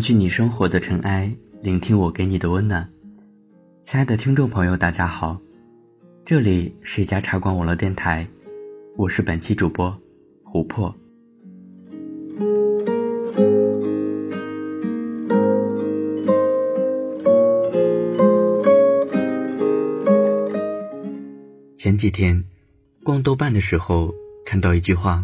安居你生活的尘埃，聆听我给你的温暖。亲爱的听众朋友，大家好，这里是一家茶馆网络电台，我是本期主播琥珀。前几天逛豆瓣的时候，看到一句话：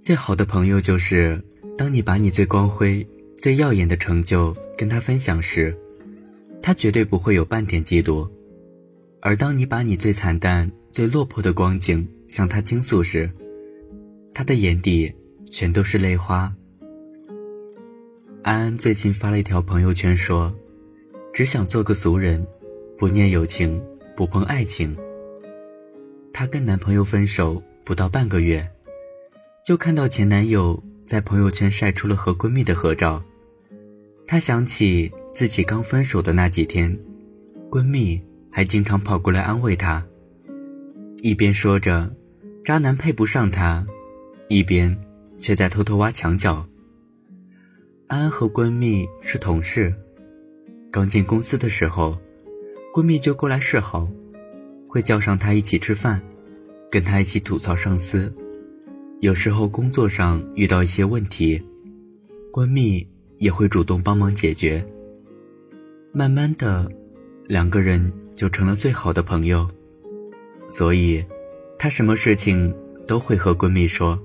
最好的朋友就是当你把你最光辉、最耀眼的成就跟他分享时，他绝对不会有半点嫉妒；而当你把你最惨淡、最落魄的光景向他倾诉时，他的眼底全都是泪花。安安最近发了一条朋友圈说：“只想做个俗人，不念友情，不碰爱情。”她跟男朋友分手不到半个月，就看到前男友在朋友圈晒出了和闺蜜的合照。她想起自己刚分手的那几天，闺蜜还经常跑过来安慰她，一边说着“渣男配不上她”，一边却在偷偷挖墙角。安安和闺蜜是同事，刚进公司的时候，闺蜜就过来示好。会叫上她一起吃饭，跟她一起吐槽上司。有时候工作上遇到一些问题，闺蜜也会主动帮忙解决。慢慢的，两个人就成了最好的朋友。所以，她什么事情都会和闺蜜说，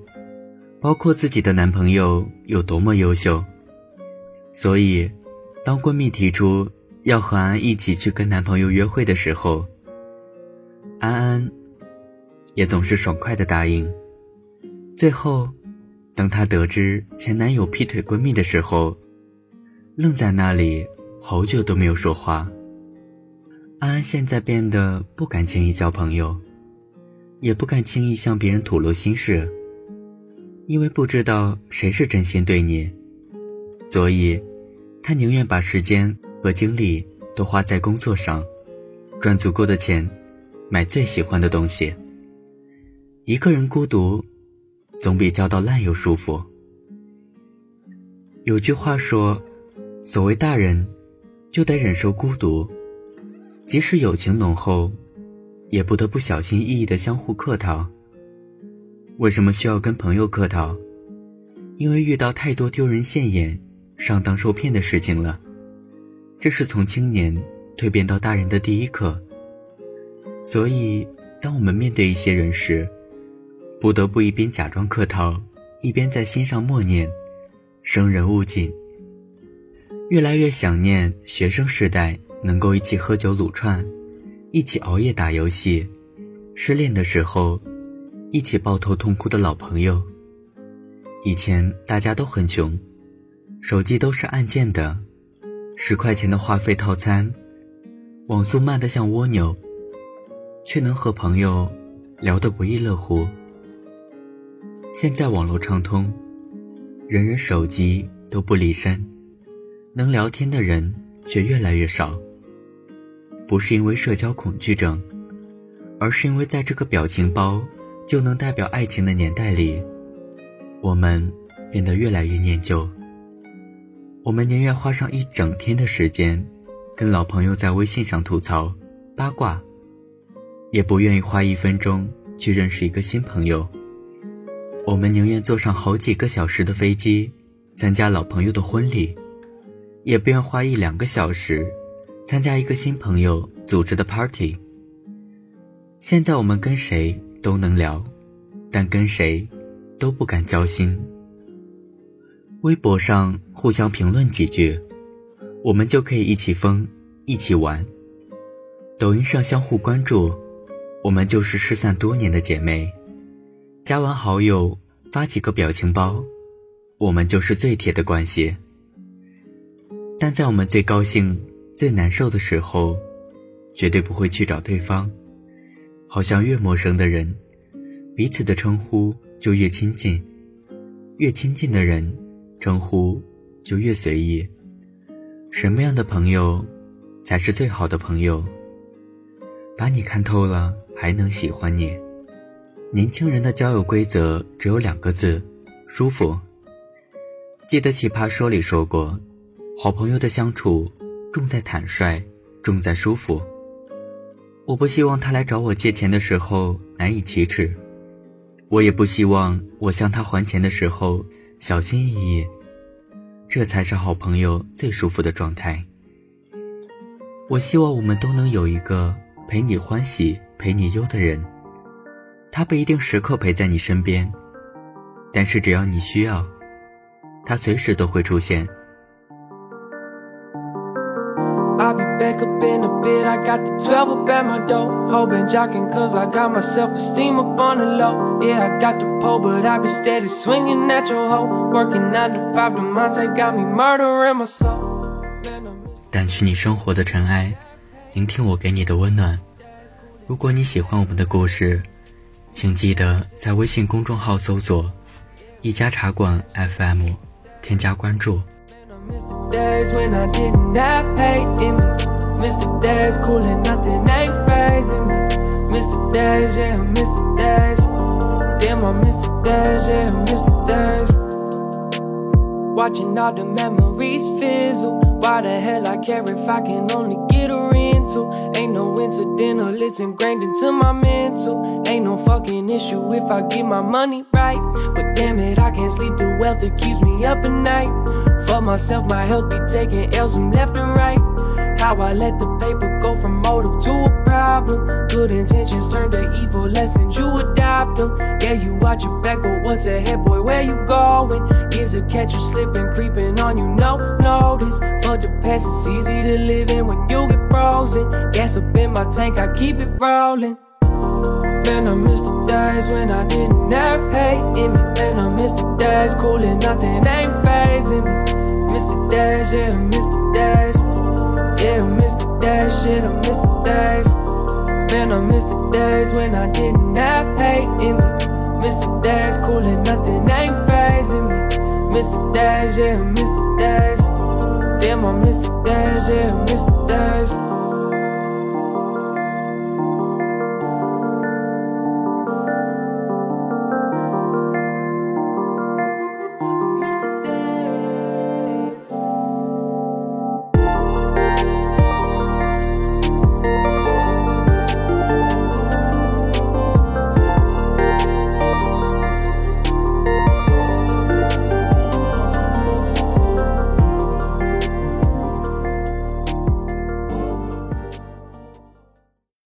包括自己的男朋友有多么优秀。所以，当闺蜜提出要和安一起去跟男朋友约会的时候，安安也总是爽快的答应。最后，当她得知前男友劈腿闺蜜的时候，愣在那里，好久都没有说话。安安现在变得不敢轻易交朋友，也不敢轻易向别人吐露心事，因为不知道谁是真心对你，所以，她宁愿把时间和精力都花在工作上，赚足够的钱。买最喜欢的东西。一个人孤独，总比交到烂友舒服。有句话说：“所谓大人，就得忍受孤独，即使友情浓厚，也不得不小心翼翼的相互客套。”为什么需要跟朋友客套？因为遇到太多丢人现眼、上当受骗的事情了。这是从青年蜕变到大人的第一课。所以，当我们面对一些人时，不得不一边假装客套，一边在心上默念：“生人勿近。”越来越想念学生时代能够一起喝酒撸串，一起熬夜打游戏，失恋的时候一起抱头痛哭的老朋友。以前大家都很穷，手机都是按键的，十块钱的话费套餐，网速慢得像蜗牛。却能和朋友聊得不亦乐乎。现在网络畅通，人人手机都不离身，能聊天的人却越来越少。不是因为社交恐惧症，而是因为在这个表情包就能代表爱情的年代里，我们变得越来越念旧。我们宁愿花上一整天的时间，跟老朋友在微信上吐槽八卦。也不愿意花一分钟去认识一个新朋友。我们宁愿坐上好几个小时的飞机，参加老朋友的婚礼，也不愿花一两个小时参加一个新朋友组织的 party。现在我们跟谁都能聊，但跟谁都不敢交心。微博上互相评论几句，我们就可以一起疯，一起玩。抖音上相互关注。我们就是失散多年的姐妹，加完好友发几个表情包，我们就是最铁的关系。但在我们最高兴、最难受的时候，绝对不会去找对方。好像越陌生的人，彼此的称呼就越亲近；越亲近的人，称呼就越随意。什么样的朋友，才是最好的朋友？把你看透了。还能喜欢你。年轻人的交友规则只有两个字：舒服。记得《奇葩说》里说过，好朋友的相处重在坦率，重在舒服。我不希望他来找我借钱的时候难以启齿，我也不希望我向他还钱的时候小心翼翼。这才是好朋友最舒服的状态。我希望我们都能有一个陪你欢喜、陪你忧的人，他不一定时刻陪在你身边，但是只要你需要，他随时都会出现。Got the 12 up at my door. Ho been jocking cause I got my self esteem up on the low. Yeah, I got the pole, but I be steady swinging at your hoe. Working 9 to 5, the mindset got me murdering my soul. 掸去你生活的尘埃，聆听我给你的温暖。如果你喜欢我们的故事，请记得在微信公众号搜索“一家茶馆 FM”，添加关注。Miss the days when I didn't have hate in me. Miss the days cool and nothing ain't phasing me. The days, yeah, the days. Damn, I miss the days, yeah, the days. Watching all the memories fizzle. Why the hell I care if I can only get her into? Ain't no incidental, it's ingrained into my mental. Ain't no fucking issue if I get my money right. But damn it, I can't sleep. The wealth that keeps me up at night. For myself, my health be taking L's from left and right. How I let the paper go from motive to a problem. Good intentions turn to evil lessons, you adopt them. Yeah, you watch your back, but what's ahead, boy? Where you going? Is a catch you slipping, creeping on you, no notice. For the past, it's easy to live in when you get frozen. Gas up in my tank, I keep it rolling. Man, I miss the days when I didn't have hate in me. Man, I miss the days cool and nothing ain't phasing me days, yeah, miss the days. I miss the days, shit, I miss the days. Man, I miss the days when I didn't have hate in me. Miss the days, cool and nothing ain't phasing me. Miss the days, yeah, I miss the days. Damn, I miss the days, yeah, I miss the days.